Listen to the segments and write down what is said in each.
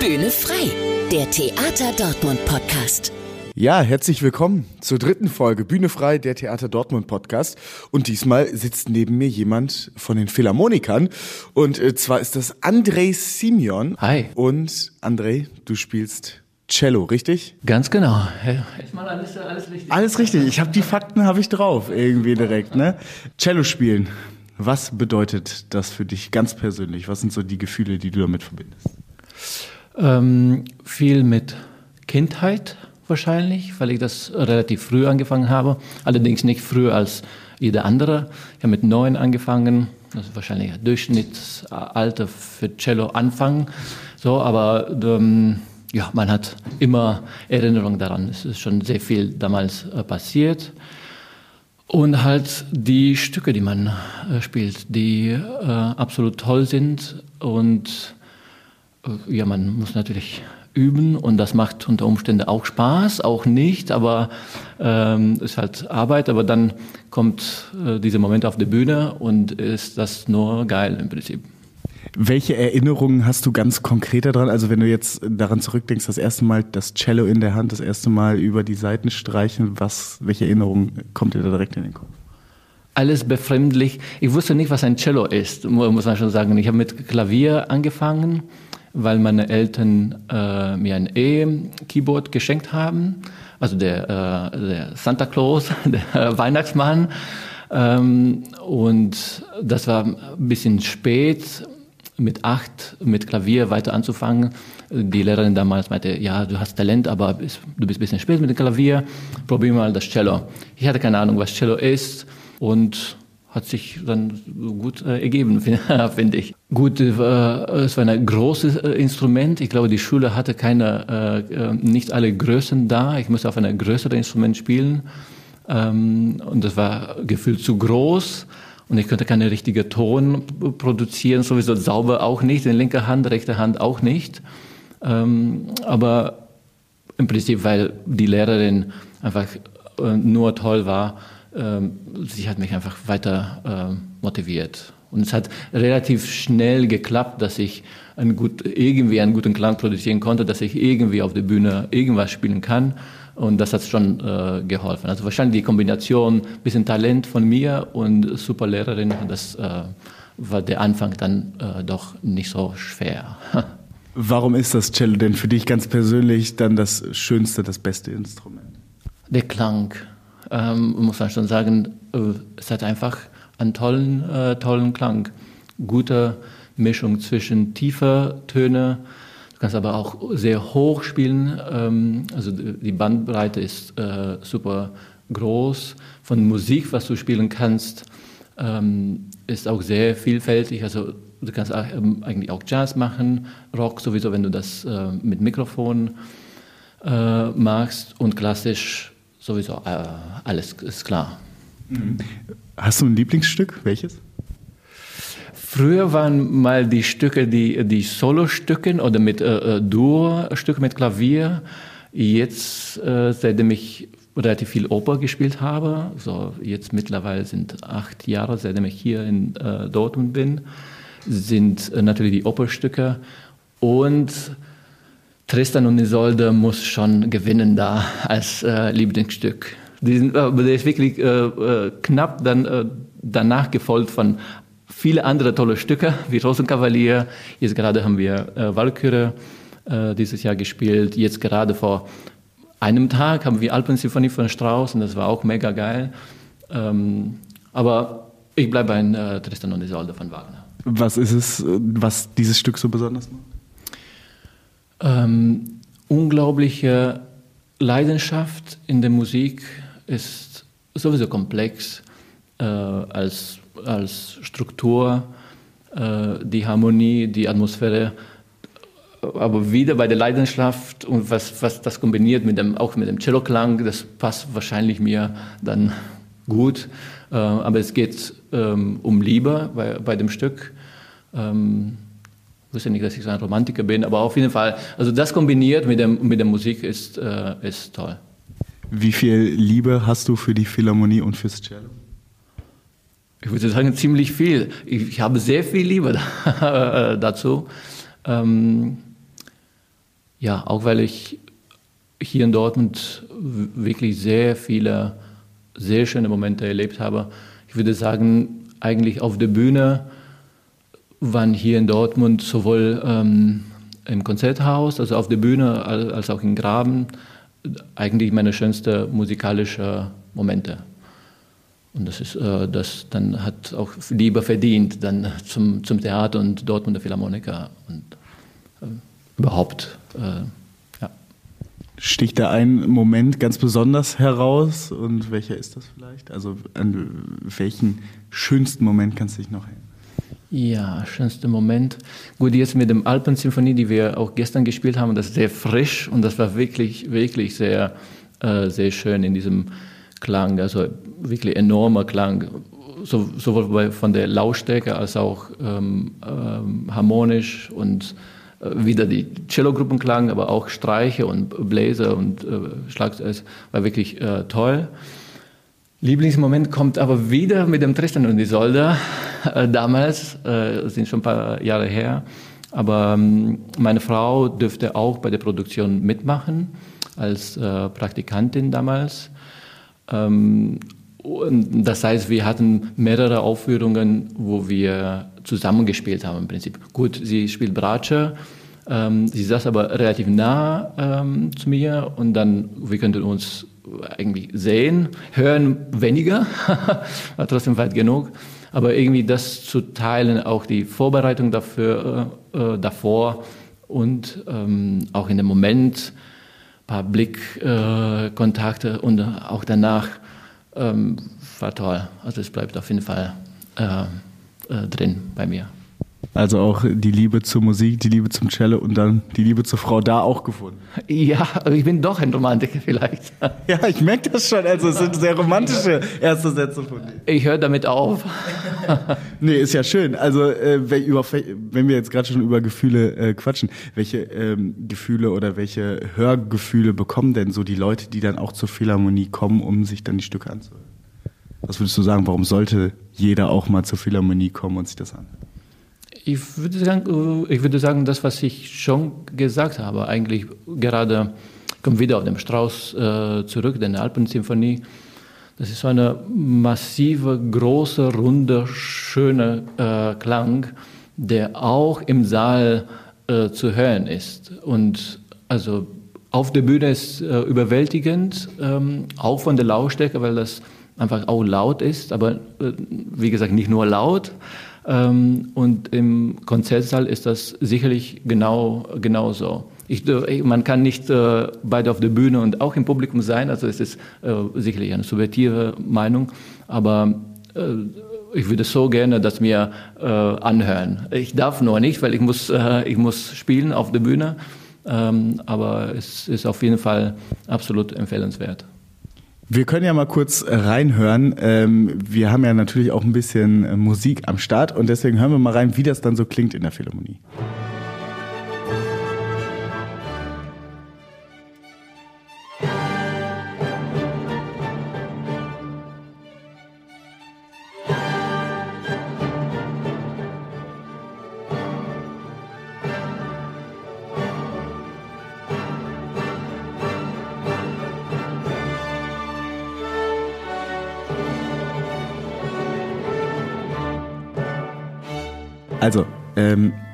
Bühne frei, der Theater Dortmund Podcast. Ja, herzlich willkommen zur dritten Folge Bühne frei, der Theater Dortmund Podcast. Und diesmal sitzt neben mir jemand von den Philharmonikern. Und äh, zwar ist das Andrei Simeon. Hi. Und Andrei, du spielst Cello, richtig? Ganz genau. Erstmal alles, alles richtig. Alles richtig. Ich habe die Fakten habe ich drauf irgendwie direkt, ne? Cello spielen. Was bedeutet das für dich ganz persönlich? Was sind so die Gefühle, die du damit verbindest? Ähm, viel mit Kindheit wahrscheinlich, weil ich das relativ früh angefangen habe. Allerdings nicht früher als jeder andere. Ich habe mit neun angefangen. Das ist wahrscheinlich ein Durchschnittsalter für Cello anfangen. So, aber ähm, ja, man hat immer Erinnerungen daran. Es ist schon sehr viel damals äh, passiert. Und halt die Stücke, die man äh, spielt, die äh, absolut toll sind. Und ja, man muss natürlich üben und das macht unter Umständen auch Spaß, auch nicht, aber ähm, ist halt Arbeit. Aber dann kommt äh, dieser Moment auf der Bühne und ist das nur geil im Prinzip. Welche Erinnerungen hast du ganz konkret daran? Also wenn du jetzt daran zurückdenkst, das erste Mal das Cello in der Hand, das erste Mal über die Seiten streichen, was, welche Erinnerung kommt dir da direkt in den Kopf? Alles befremdlich. Ich wusste nicht, was ein Cello ist, muss man schon sagen. Ich habe mit Klavier angefangen, weil meine Eltern äh, mir ein E-Keyboard geschenkt haben. Also der, äh, der Santa Claus, der Weihnachtsmann. Ähm, und das war ein bisschen spät mit acht mit Klavier weiter anzufangen. Die Lehrerin damals meinte, ja, du hast Talent, aber du bist ein bisschen spät mit dem Klavier, probier mal das Cello. Ich hatte keine Ahnung, was Cello ist und hat sich dann gut äh, ergeben, finde ich. Gut, äh, es war ein großes äh, Instrument. Ich glaube, die Schule hatte keine, äh, äh, nicht alle Größen da. Ich musste auf einem größeren Instrument spielen. Ähm, und das war gefühlt zu groß und ich könnte keine richtige Ton produzieren, sowieso sauber auch nicht, in linker Hand, rechte Hand auch nicht. Ähm, aber im Prinzip, weil die Lehrerin einfach äh, nur toll war, ähm, sie hat mich einfach weiter äh, motiviert. Und es hat relativ schnell geklappt, dass ich ein gut, irgendwie einen guten Klang produzieren konnte, dass ich irgendwie auf der Bühne irgendwas spielen kann. Und das hat schon äh, geholfen. Also wahrscheinlich die Kombination, bisschen Talent von mir und super Lehrerin, das äh, war der Anfang dann äh, doch nicht so schwer. Warum ist das Cello denn für dich ganz persönlich dann das schönste, das beste Instrument? Der Klang, ähm, muss man schon sagen, äh, es hat einfach einen tollen, äh, tollen Klang. Gute Mischung zwischen tiefer Töne, Du kannst aber auch sehr hoch spielen. Ähm, also die Bandbreite ist äh, super groß. Von Musik, was du spielen kannst, ähm, ist auch sehr vielfältig. Also du kannst ähm, eigentlich auch Jazz machen, Rock sowieso, wenn du das äh, mit Mikrofon äh, machst und klassisch sowieso alles ist klar. Mhm. Hast du ein Lieblingsstück? Welches? Früher waren mal die Stücke, die, die Solo-Stücken oder mit äh, äh Duo-Stücke mit Klavier. Jetzt, äh, seitdem ich relativ viel Oper gespielt habe, so jetzt mittlerweile sind acht Jahre, seitdem ich hier in äh, Dortmund bin, sind äh, natürlich die Operstücke und Tristan und Isolde muss schon gewinnen da als äh, Lieblingsstück. Die sind, äh, der ist wirklich äh, knapp dann danach gefolgt von viele andere tolle Stücke wie Rosenkavalier. Jetzt gerade haben wir äh, Walküre äh, dieses Jahr gespielt. Jetzt gerade vor einem Tag haben wir Alpensymphonie von Strauss und das war auch mega geil. Ähm, aber ich bleibe bei äh, Tristan und Isolde von Wagner. Was ist es, was dieses Stück so besonders macht? Ähm, unglaubliche Leidenschaft in der Musik ist sowieso komplex äh, als als Struktur, äh, die Harmonie, die Atmosphäre, aber wieder bei der Leidenschaft und was, was das kombiniert mit dem, auch mit dem Cello-Klang, das passt wahrscheinlich mir dann gut. Äh, aber es geht ähm, um Liebe bei, bei dem Stück. Ähm, ich wusste nicht, dass ich so ein Romantiker bin, aber auf jeden Fall, also das kombiniert mit, dem, mit der Musik ist, äh, ist toll. Wie viel Liebe hast du für die Philharmonie und fürs Cello? Ich würde sagen, ziemlich viel. Ich, ich habe sehr viel Liebe da, dazu. Ähm, Ja, auch weil ich hier in Dortmund wirklich sehr viele sehr schöne Momente erlebt habe. Ich würde sagen, eigentlich auf der Bühne waren hier in Dortmund sowohl ähm, im Konzerthaus, also auf der Bühne, als auch im Graben, eigentlich meine schönsten musikalischen Momente. Und das ist, äh, das dann hat auch lieber verdient dann zum, zum Theater und Dortmunder Philharmoniker und äh, überhaupt. Äh, ja. Sticht da ein Moment ganz besonders heraus und welcher ist das vielleicht? Also an welchen schönsten Moment kannst du dich noch erinnern? Ja, schönster Moment. Gut, jetzt mit dem Alpensymphonie, die wir auch gestern gespielt haben, das ist sehr frisch und das war wirklich, wirklich sehr, äh, sehr schön in diesem Klang, also wirklich enormer Klang, so, sowohl bei, von der Lautstärke als auch ähm, ähm, harmonisch und äh, wieder die Cello-Gruppenklang, aber auch Streiche und Bläser und äh, Schlagzeug, war wirklich äh, toll. Lieblingsmoment kommt aber wieder mit dem Tristan und Isolde. Äh, damals, äh, sind schon ein paar Jahre her. Aber ähm, meine Frau dürfte auch bei der Produktion mitmachen, als äh, Praktikantin damals. Ähm, das heißt, wir hatten mehrere Aufführungen, wo wir zusammengespielt haben im Prinzip. Gut, sie spielt Bratsche, ähm, sie saß aber relativ nah ähm, zu mir und dann, wir könnten uns eigentlich sehen, hören weniger, war trotzdem weit genug. Aber irgendwie das zu teilen, auch die Vorbereitung dafür, äh, äh davor und ähm, auch in dem Moment ein paar Blickkontakte äh, und auch danach ähm, war toll. Also es bleibt auf jeden Fall äh, äh drin bei mir. Also auch die Liebe zur Musik, die Liebe zum Cello und dann die Liebe zur Frau da auch gefunden. Ja, ich bin doch ein Romantiker vielleicht. Ja, ich merke das schon. Also es sind sehr romantische erste Sätze von dir. Ich höre damit auf. nee, ist ja schön. Also äh, wenn wir jetzt gerade schon über Gefühle äh, quatschen, welche ähm, Gefühle oder welche Hörgefühle bekommen denn so die Leute, die dann auch zur Philharmonie kommen, um sich dann die Stücke anzuhören? Was würdest du sagen, warum sollte jeder auch mal zur Philharmonie kommen und sich das anhören? Ich würde sagen, ich würde sagen, das, was ich schon gesagt habe, eigentlich gerade kommt wieder auf den Strauß äh, zurück, den Alpensymphonie. Das ist so eine massive, große, runde, schöne äh, Klang, der auch im Saal äh, zu hören ist. Und also auf der Bühne ist äh, überwältigend, ähm, auch von der Lautstärke, weil das einfach auch laut ist, aber äh, wie gesagt nicht nur laut, ähm, und im Konzertsaal ist das sicherlich genau, genau so. Ich, man kann nicht äh, beide auf der Bühne und auch im Publikum sein, also es ist äh, sicherlich eine subjektive Meinung, aber äh, ich würde so gerne das mir äh, anhören. Ich darf nur nicht, weil ich muss, äh, ich muss spielen auf der Bühne, ähm, aber es ist auf jeden Fall absolut empfehlenswert. Wir können ja mal kurz äh, reinhören. Ähm, wir haben ja natürlich auch ein bisschen äh, Musik am Start und deswegen hören wir mal rein, wie das dann so klingt in der Philharmonie.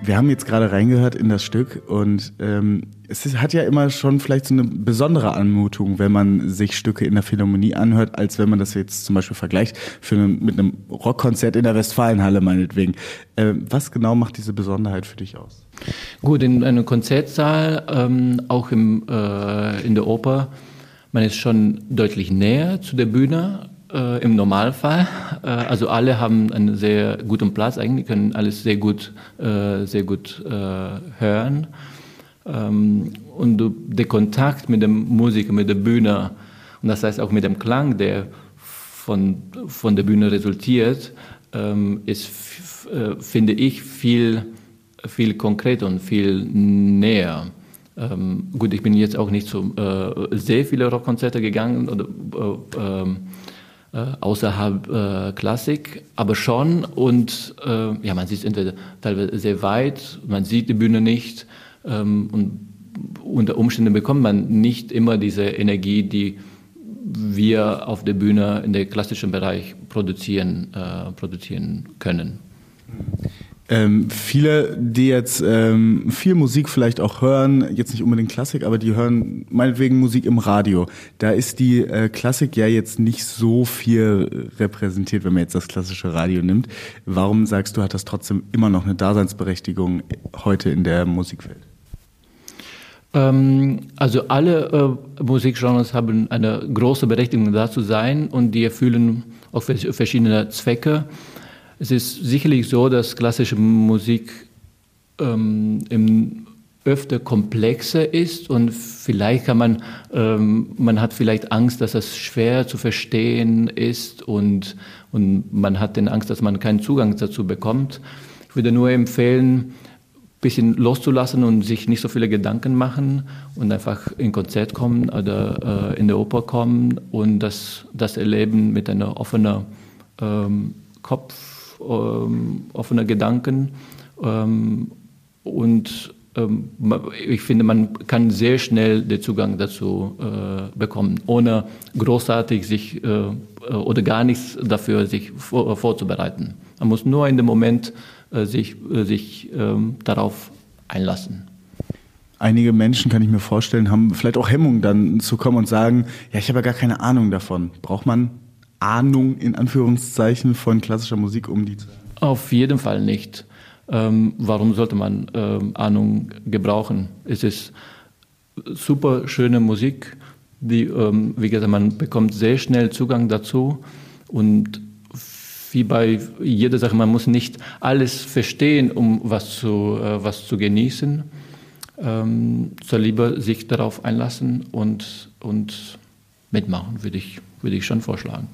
Wir haben jetzt gerade reingehört in das Stück und ähm, es ist, hat ja immer schon vielleicht so eine besondere Anmutung, wenn man sich Stücke in der Philharmonie anhört, als wenn man das jetzt zum Beispiel vergleicht für eine, mit einem Rockkonzert in der Westfalenhalle meinetwegen. Ähm, was genau macht diese Besonderheit für dich aus? Gut, in einem Konzertsaal, ähm, auch im, äh, in der Oper, man ist schon deutlich näher zu der Bühne äh, im Normalfall. Äh, also alle haben einen sehr guten Platz, eigentlich können alles sehr gut, äh, sehr gut äh, hören. Ähm, und der Kontakt mit der Musik, mit der Bühne, und das heißt auch mit dem Klang, der von, von der Bühne resultiert, ähm, ist, äh, finde ich, viel, viel konkreter und viel näher. Ähm, gut, ich bin jetzt auch nicht zu äh, sehr viele Rockkonzerte gegangen oder äh, ähm, äh, außerhalb äh, Klassik, aber schon. Und äh, ja, man sieht entweder teilweise sehr weit, man sieht die Bühne nicht. Ähm, und unter Umständen bekommt man nicht immer diese Energie, die wir auf der Bühne in der klassischen Bereich produzieren, äh, produzieren können. Ähm, viele, die jetzt ähm, viel Musik vielleicht auch hören, jetzt nicht unbedingt Klassik, aber die hören meinetwegen Musik im Radio. Da ist die äh, Klassik ja jetzt nicht so viel repräsentiert, wenn man jetzt das klassische Radio nimmt. Warum sagst du, hat das trotzdem immer noch eine Daseinsberechtigung heute in der Musikwelt? Ähm, also alle äh, Musikgenres haben eine große Berechtigung da zu sein und die erfüllen auch verschiedene Zwecke. Es ist sicherlich so, dass klassische Musik ähm, im öfter komplexer ist und vielleicht kann man, ähm, man hat vielleicht Angst, dass das schwer zu verstehen ist und, und man hat den Angst, dass man keinen Zugang dazu bekommt. Ich würde nur empfehlen, bisschen loszulassen und sich nicht so viele Gedanken machen und einfach in Konzert kommen oder äh, in der Oper kommen und das, das erleben mit einer offenen ähm, Kopf, ähm, offener Gedanken. Ähm, und ähm, ich finde, man kann sehr schnell den Zugang dazu äh, bekommen, ohne großartig sich äh, oder gar nichts dafür sich vor, vorzubereiten. Man muss nur in dem Moment äh, sich, äh, sich darauf einlassen. Einige Menschen, kann ich mir vorstellen, haben vielleicht auch Hemmungen dann zu kommen und sagen, ja, ich habe ja gar keine Ahnung davon. Braucht man Ahnung in Anführungszeichen von klassischer Musik, um die zu Auf jeden Fall nicht. Ähm, warum sollte man ähm, Ahnung gebrauchen? Es ist super schöne Musik, die, ähm, wie gesagt, man bekommt sehr schnell Zugang dazu und wie bei jeder Sache, man muss nicht alles verstehen, um was zu, äh, was zu genießen. Ähm, soll lieber sich darauf einlassen und, und mitmachen, würde ich, würde ich schon vorschlagen.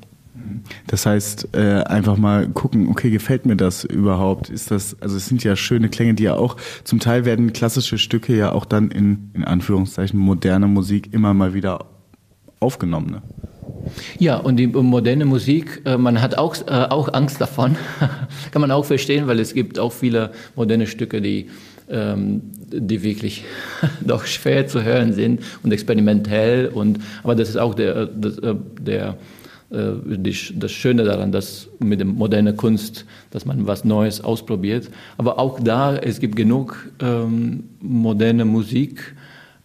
Das heißt, äh, einfach mal gucken, okay, gefällt mir das überhaupt? Ist das, also es sind ja schöne Klänge, die ja auch, zum Teil werden klassische Stücke ja auch dann in, in Anführungszeichen, moderne Musik immer mal wieder aufgenommen. Ne? Ja, und die moderne Musik, äh, man hat auch, äh, auch Angst davon. Kann man auch verstehen, weil es gibt auch viele moderne Stücke, die, ähm, die wirklich doch schwer zu hören sind und experimentell. Und, aber das ist auch der, das, äh, der, das Schöne daran, dass mit der modernen Kunst, dass man was Neues ausprobiert. Aber auch da, es gibt genug ähm, moderne Musik,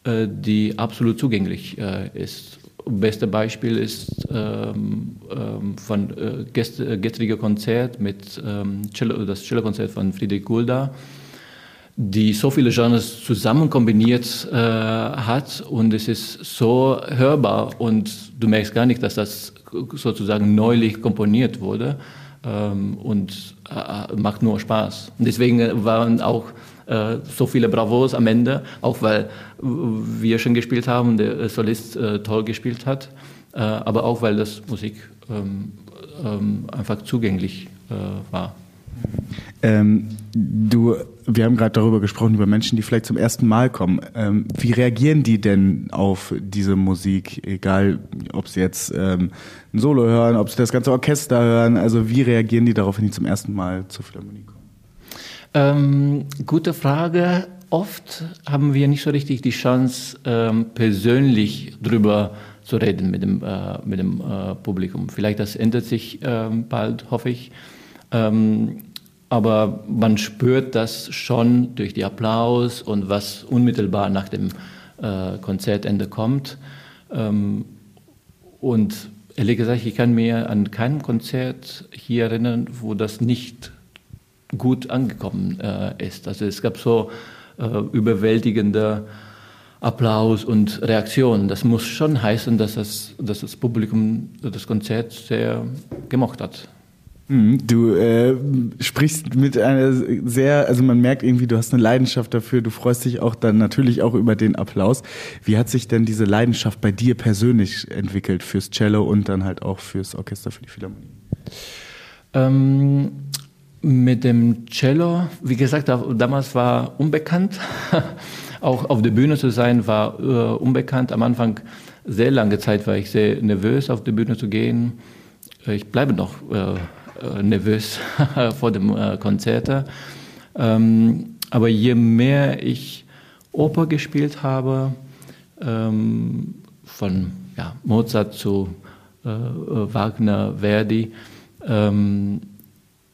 die absolut zugänglich ist beste Beispiel ist ähm, ähm, von äh, äh, gestrige Konzert mit ähm, Cello, das Cello-Konzert von Friedrich Gulda, die so viele Genres zusammen kombiniert äh, hat und es ist so hörbar und du merkst gar nicht, dass das sozusagen neulich komponiert wurde ähm, und äh, macht nur Spaß. Und deswegen waren auch äh, so viele Bravos am Ende, auch weil wir schon gespielt haben und der Solist äh, toll gespielt hat, äh, aber auch weil das Musik ähm, ähm, einfach zugänglich äh, war. Ähm, du, wir haben gerade darüber gesprochen, über Menschen, die vielleicht zum ersten Mal kommen. Ähm, wie reagieren die denn auf diese Musik? Egal, ob sie jetzt ähm, ein Solo hören, ob sie das ganze Orchester hören. Also wie reagieren die darauf, wenn die zum ersten Mal zur Philharmonie kommen? Ähm, gute Frage. Oft haben wir nicht so richtig die Chance, ähm, persönlich drüber zu reden mit dem, äh, mit dem äh, Publikum. Vielleicht das ändert sich ähm, bald, hoffe ich. Ähm, aber man spürt das schon durch die Applaus und was unmittelbar nach dem äh, Konzertende kommt. Ähm, und ehrlich gesagt, ich kann mir an keinem Konzert hier erinnern, wo das nicht gut angekommen äh, ist. Also es gab so äh, überwältigende Applaus und Reaktionen. Das muss schon heißen, dass das, dass das Publikum das Konzert sehr gemocht hat. Mhm, du äh, sprichst mit einer sehr, also man merkt irgendwie, du hast eine Leidenschaft dafür, du freust dich auch dann natürlich auch über den Applaus. Wie hat sich denn diese Leidenschaft bei dir persönlich entwickelt fürs Cello und dann halt auch fürs Orchester für die Philharmonie? Ähm, mit dem Cello, wie gesagt, damals war unbekannt. Auch auf der Bühne zu sein war äh, unbekannt. Am Anfang sehr lange Zeit war ich sehr nervös, auf die Bühne zu gehen. Ich bleibe noch äh, äh nervös vor dem äh, Konzert. Ähm, aber je mehr ich Oper gespielt habe, ähm, von ja, Mozart zu äh, Wagner, Verdi, ähm,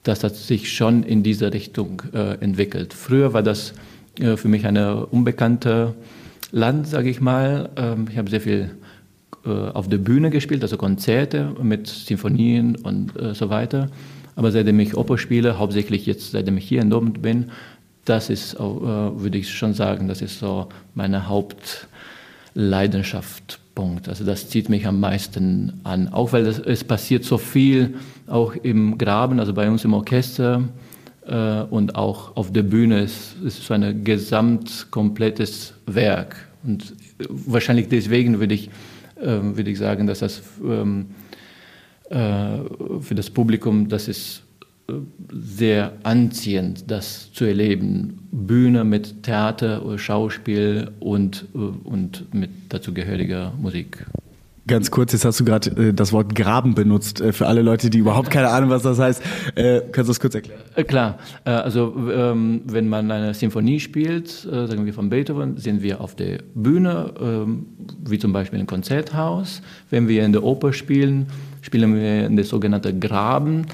das hat sich schon in diese Richtung äh, entwickelt. Früher war das äh, für mich eine unbekannte Land, sage ich mal. Ähm, ich habe sehr viel äh, auf der Bühne gespielt, also Konzerte mit Sinfonien und äh, so weiter. Aber seitdem ich Oper spiele, hauptsächlich jetzt, seitdem ich hier in Dortmund bin, das ist, würde ich schon sagen, das ist so meine Hauptleidenschaft. Punkt. Also das zieht mich am meisten an, auch weil das, es passiert so viel, auch im Graben, also bei uns im Orchester äh, und auch auf der Bühne. Es, es ist so ein gesamt komplettes Werk und wahrscheinlich deswegen würde ich ähm, würde ich sagen, dass das ähm, äh, für das Publikum, das ist äh, sehr anziehend, das zu erleben. Bühne mit Theater, Schauspiel und, äh, und mit dazugehöriger Musik. Ganz kurz, jetzt hast du gerade äh, das Wort Graben benutzt. Äh, für alle Leute, die überhaupt keine Ahnung, was das heißt. Äh, kannst du das kurz erklären? Äh, klar. Äh, also ähm, wenn man eine Symphonie spielt, äh, sagen wir von Beethoven, sind wir auf der Bühne, ähm, wie zum Beispiel im Konzerthaus. Wenn wir in der Oper spielen, spielen wir in der sogenannten Graben.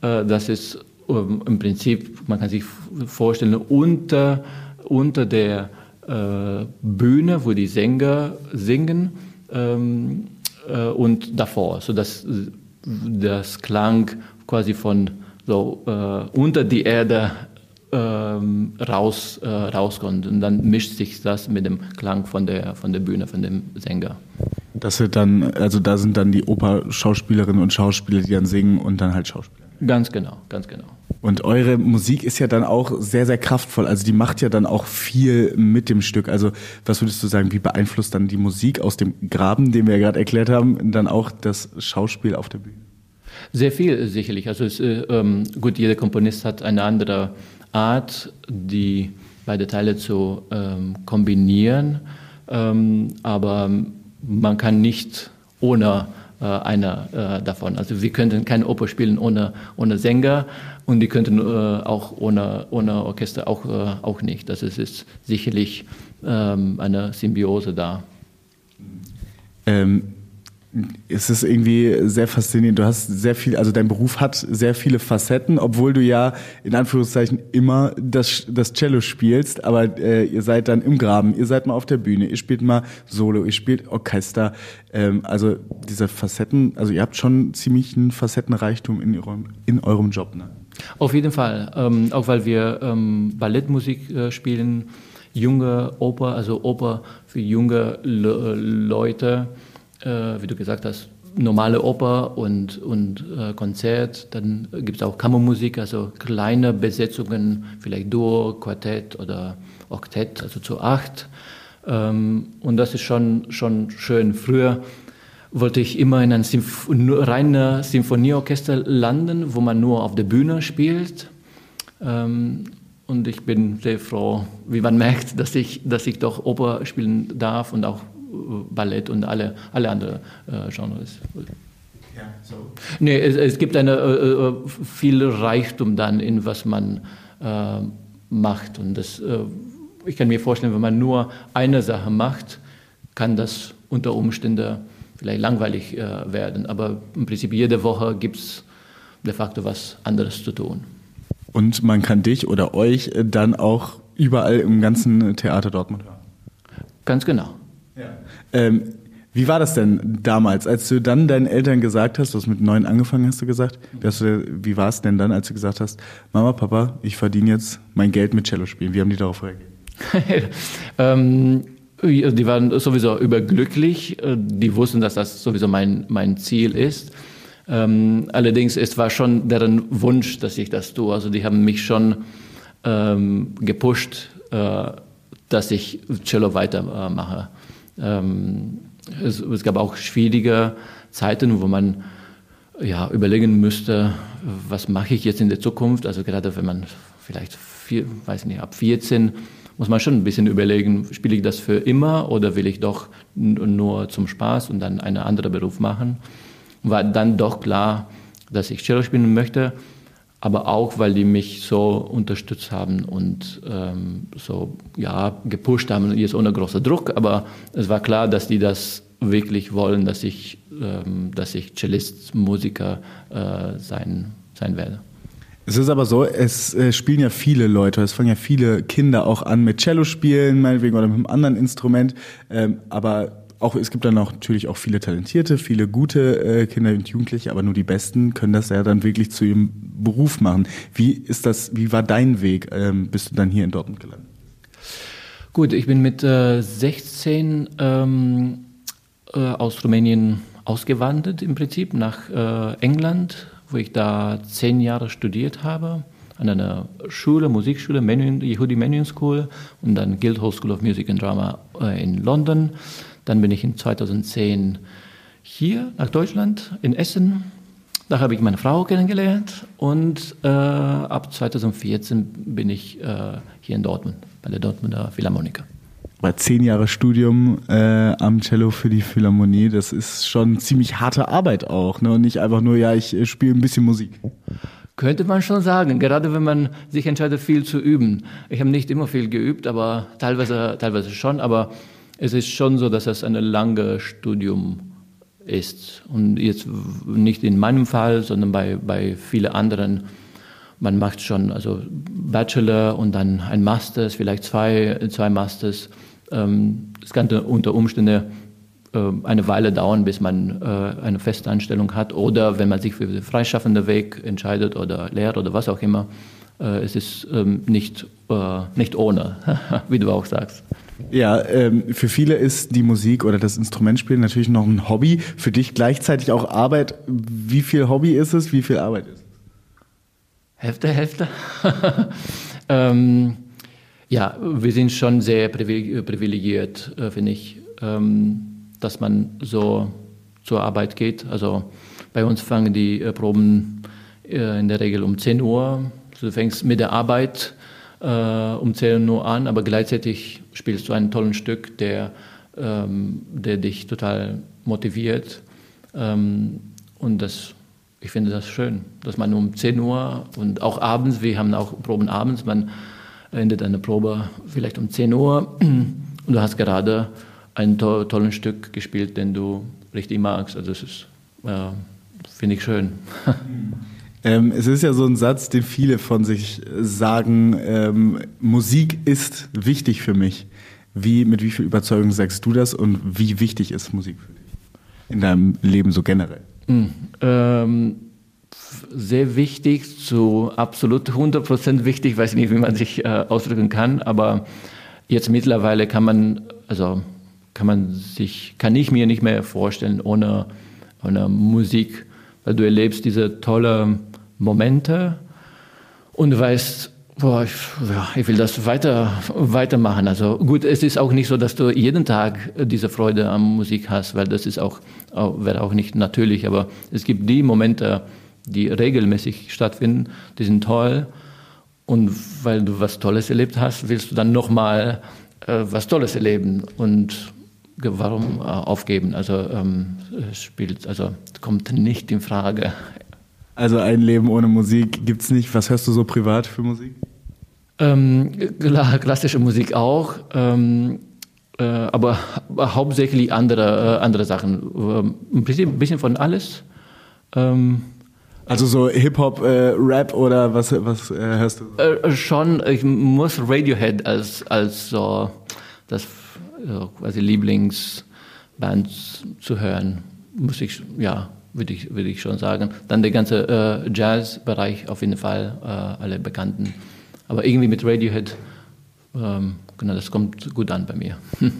das ist ähm, im Prinzip, man kann sich vorstellen, unter, unter der Bühne, wo die Sänger singen. Ähm, äh, und davor, sodass das Klang quasi von so äh, unter die Erde ähm, raus, äh, rauskommt. Und dann mischt sich das mit dem Klang von der, von der Bühne, von dem Sänger. Das wird dann, also da sind dann die Operschauspielerinnen und Schauspieler, die dann singen und dann halt Schauspieler. Ganz genau, ganz genau. Und eure Musik ist ja dann auch sehr, sehr kraftvoll. Also die macht ja dann auch viel mit dem Stück. Also was würdest du sagen, wie beeinflusst dann die Musik aus dem Graben, den wir ja gerade erklärt haben, dann auch das Schauspiel auf der Bühne? Sehr viel sicherlich. Also es, äh, ähm, gut, jeder Komponist hat eine andere Art, die beide Teile zu ähm, kombinieren. Ähm, aber man kann nicht ohne äh, einer äh, davon. Also wir könnten keine Oper spielen ohne, ohne Sänger und die könnten äh, auch ohne, ohne Orchester auch, äh, auch nicht. Das ist, ist sicherlich ähm, eine Symbiose da. Ähm, es ist irgendwie sehr faszinierend. Du hast sehr viel, also dein Beruf hat sehr viele Facetten, obwohl du ja in Anführungszeichen immer das, das Cello spielst, aber äh, ihr seid dann im Graben, ihr seid mal auf der Bühne, ihr spielt mal Solo, ihr spielt Orchester. Ähm, also diese Facetten, also ihr habt schon ziemlich einen Facettenreichtum in eurem, in eurem Job. Ne? Auf jeden Fall, ähm, auch weil wir ähm, Ballettmusik äh, spielen, junge Oper, also Oper für junge Le Leute äh, wie du gesagt hast, normale Oper und, und äh, Konzert. Dann gibt es auch Kammermusik, also kleine Besetzungen, vielleicht Duo, Quartett oder Oktett, also zu acht. Ähm, und das ist schon, schon schön. Früher wollte ich immer in ein Symph reiner Symphonieorchester landen, wo man nur auf der Bühne spielt. Ähm, und ich bin sehr froh, wie man merkt, dass ich, dass ich doch Oper spielen darf und auch Ballett und alle, alle anderen äh, Genres. Ja, so. Nee, es, es gibt eine, äh, äh, viel Reichtum dann in was man äh, macht. Und das, äh, ich kann mir vorstellen, wenn man nur eine Sache macht, kann das unter Umständen vielleicht langweilig äh, werden. Aber im Prinzip jede Woche gibt es de facto was anderes zu tun. Und man kann dich oder euch dann auch überall im ganzen Theater Dortmund hören. Ganz genau. Ähm, wie war das denn damals, als du dann deinen Eltern gesagt hast, du hast mit neun angefangen, hast du gesagt, du, wie war es denn dann, als du gesagt hast, Mama, Papa, ich verdiene jetzt mein Geld mit Cello spielen? Wie haben die darauf reagiert? ähm, die waren sowieso überglücklich, die wussten, dass das sowieso mein, mein Ziel ist. Ähm, allerdings, es war schon deren Wunsch, dass ich das tue. Also die haben mich schon ähm, gepusht, äh, dass ich Cello weitermache. Ähm, es, es, gab auch schwierige Zeiten, wo man ja, überlegen müsste, was mache ich jetzt in der Zukunft. Also gerade wenn man vielleicht, vier, weiß nicht, ab 14 muss man schon ein bisschen überlegen, spiele ich das für immer oder will ich doch nur zum Spaß und dann einen anderen Beruf machen. War dann doch klar, dass ich Cello spielen möchte. Aber auch, weil die mich so unterstützt haben und ähm, so ja gepusht haben, jetzt ohne großen Druck, aber es war klar, dass die das wirklich wollen, dass ich, ähm, dass ich Cellist, Musiker äh, sein, sein werde. Es ist aber so, es äh, spielen ja viele Leute, es fangen ja viele Kinder auch an mit Cello spielen, meinetwegen oder mit einem anderen Instrument, ähm, aber auch, es gibt dann auch natürlich auch viele talentierte, viele gute äh, Kinder und Jugendliche, aber nur die Besten können das ja dann wirklich zu ihrem Beruf machen. Wie ist das, wie war dein Weg? Ähm, bist du dann hier in Dortmund gelandet? Gut, ich bin mit äh, 16 ähm, äh, aus Rumänien ausgewandert im Prinzip nach äh, England, wo ich da zehn Jahre studiert habe an einer Schule, Musikschule, Menuhin, Yehudi Menuhin School und dann Guildhall School of Music and Drama äh, in London. Dann bin ich in 2010 hier nach Deutschland, in Essen. Da habe ich meine Frau kennengelernt und äh, ab 2014 bin ich äh, hier in Dortmund, bei der Dortmunder Philharmoniker. Bei zehn Jahre Studium äh, am Cello für die Philharmonie, das ist schon ziemlich harte Arbeit auch. Ne? Und nicht einfach nur, ja, ich äh, spiele ein bisschen Musik. Könnte man schon sagen, gerade wenn man sich entscheidet, viel zu üben. Ich habe nicht immer viel geübt, aber teilweise, teilweise schon. Aber es ist schon so, dass es ein langes Studium ist. Und jetzt nicht in meinem Fall, sondern bei, bei vielen anderen. Man macht schon also Bachelor und dann ein Master, vielleicht zwei, zwei Masters. Ähm, es kann unter Umständen äh, eine Weile dauern, bis man äh, eine Festanstellung hat oder wenn man sich für den freischaffenden Weg entscheidet oder lehrt oder was auch immer. Äh, es ist ähm, nicht, nicht ohne, wie du auch sagst. Ja, ähm, für viele ist die Musik oder das Instrumentspielen natürlich noch ein Hobby. Für dich gleichzeitig auch Arbeit. Wie viel Hobby ist es? Wie viel Arbeit ist es? Hälfte, Hälfte. ähm, ja, wir sind schon sehr privilegiert, äh, finde ich, ähm, dass man so zur Arbeit geht. Also bei uns fangen die äh, Proben äh, in der Regel um 10 Uhr. Du fängst mit der Arbeit äh, um 10 Uhr an, aber gleichzeitig spielst du ein tolles Stück, der, ähm, der dich total motiviert. Ähm, und das, ich finde das schön, dass man um 10 Uhr und auch abends, wir haben auch Proben abends, man endet eine Probe vielleicht um 10 Uhr und du hast gerade ein to tolles Stück gespielt, den du richtig magst. Also das ist, äh, finde ich schön. Ähm, es ist ja so ein Satz, den viele von sich sagen, ähm, Musik ist wichtig für mich. Wie, mit wie viel Überzeugung sagst du das und wie wichtig ist Musik für dich in deinem Leben so generell? Mhm. Ähm, sehr wichtig, zu absolut 100% wichtig, weiß nicht, wie man sich äh, ausdrücken kann, aber jetzt mittlerweile kann man, also kann man sich, kann ich mir nicht mehr vorstellen ohne, ohne Musik, weil du erlebst diese tolle Momente und weißt, boah, ich, ja, ich will das weiter, weitermachen. Also gut, es ist auch nicht so, dass du jeden Tag diese Freude an Musik hast, weil das ist auch, wäre auch nicht natürlich, aber es gibt die Momente, die regelmäßig stattfinden, die sind toll. Und weil du was Tolles erlebt hast, willst du dann nochmal äh, was Tolles erleben. Und warum äh, aufgeben? Also ähm, spielt, also kommt nicht in Frage. Also ein Leben ohne Musik gibt es nicht. Was hörst du so privat für Musik? Ähm, klassische Musik auch, ähm, äh, aber, hauptsächlich andere, äh, andere Sachen. Ähm, ein bisschen, bisschen von alles. Ähm, also so Hip-Hop, äh, Rap oder was, was äh, hörst du? Äh, schon, ich muss Radiohead als, als so das quasi Lieblingsband zu hören. Muss ich, ja, würde ich, würde ich schon sagen. Dann der ganze äh, Jazz-Bereich auf jeden Fall, äh, alle Bekannten. Aber irgendwie mit Radiohead, ähm, genau, das kommt gut an bei mir.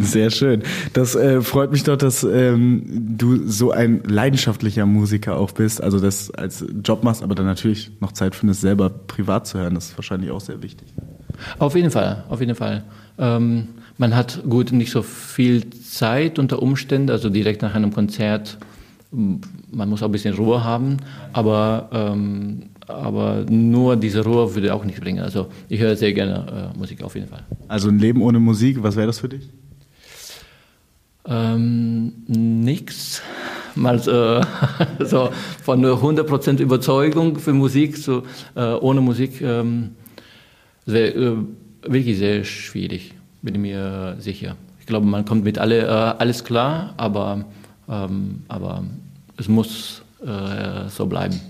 Sehr schön. Das äh, freut mich doch, dass ähm, du so ein leidenschaftlicher Musiker auch bist, also das als Job machst, aber dann natürlich noch Zeit findest, selber privat zu hören. Das ist wahrscheinlich auch sehr wichtig. Auf jeden Fall, auf jeden Fall. Ähm, man hat gut nicht so viel Zeit unter Umständen, also direkt nach einem Konzert man muss auch ein bisschen Ruhe haben, aber, ähm, aber nur diese Ruhe würde auch nicht bringen. Also ich höre sehr gerne äh, Musik auf jeden Fall. Also ein Leben ohne Musik, was wäre das für dich? Ähm, nix, mal äh, so von 100% Überzeugung für Musik zu äh, ohne Musik ähm, sehr, äh, wirklich sehr schwierig, bin ich mir sicher. Ich glaube, man kommt mit alle, äh, alles klar, aber, ähm, aber es muss äh, so bleiben.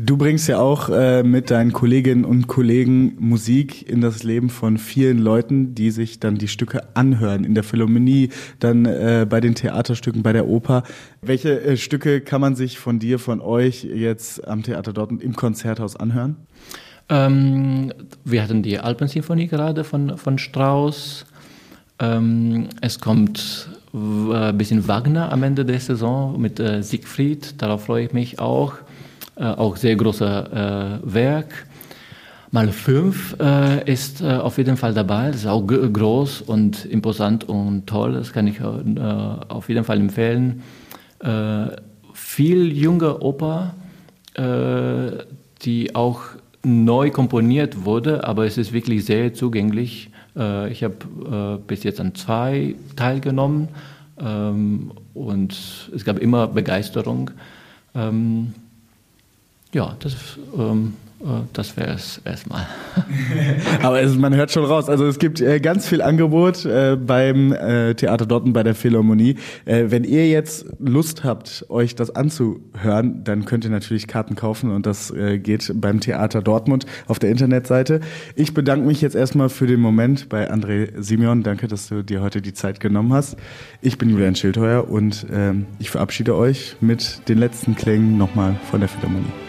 Du bringst ja auch äh, mit deinen Kolleginnen und Kollegen Musik in das Leben von vielen Leuten, die sich dann die Stücke anhören, in der Philharmonie, dann äh, bei den Theaterstücken, bei der Oper. Welche äh, Stücke kann man sich von dir, von euch jetzt am Theater Dortmund im Konzerthaus anhören? Ähm, wir hatten die Alpensinfonie gerade von, von Strauss. Ähm, es kommt ein äh, bisschen Wagner am Ende der Saison mit äh, Siegfried, darauf freue ich mich auch. Äh, auch sehr großer äh, Werk. Mal fünf äh, ist äh, auf jeden Fall dabei. Das ist auch groß und imposant und toll. Das kann ich auf jeden Fall empfehlen. Viel junge Oper, die auch neu komponiert wurde, aber es ist wirklich sehr zugänglich. Ich habe bis jetzt an zwei teilgenommen ähm, und es gab immer Begeisterung. Ähm, ja, das, ähm, äh, das wäre es erstmal. Aber es, man hört schon raus. Also es gibt äh, ganz viel Angebot äh, beim äh, Theater Dortmund bei der Philharmonie. Äh, wenn ihr jetzt Lust habt, euch das anzuhören, dann könnt ihr natürlich Karten kaufen und das äh, geht beim Theater Dortmund auf der Internetseite. Ich bedanke mich jetzt erstmal für den Moment bei André Simeon. Danke, dass du dir heute die Zeit genommen hast. Ich bin Julian Schildheuer und ähm, ich verabschiede euch mit den letzten Klängen nochmal von der Philharmonie.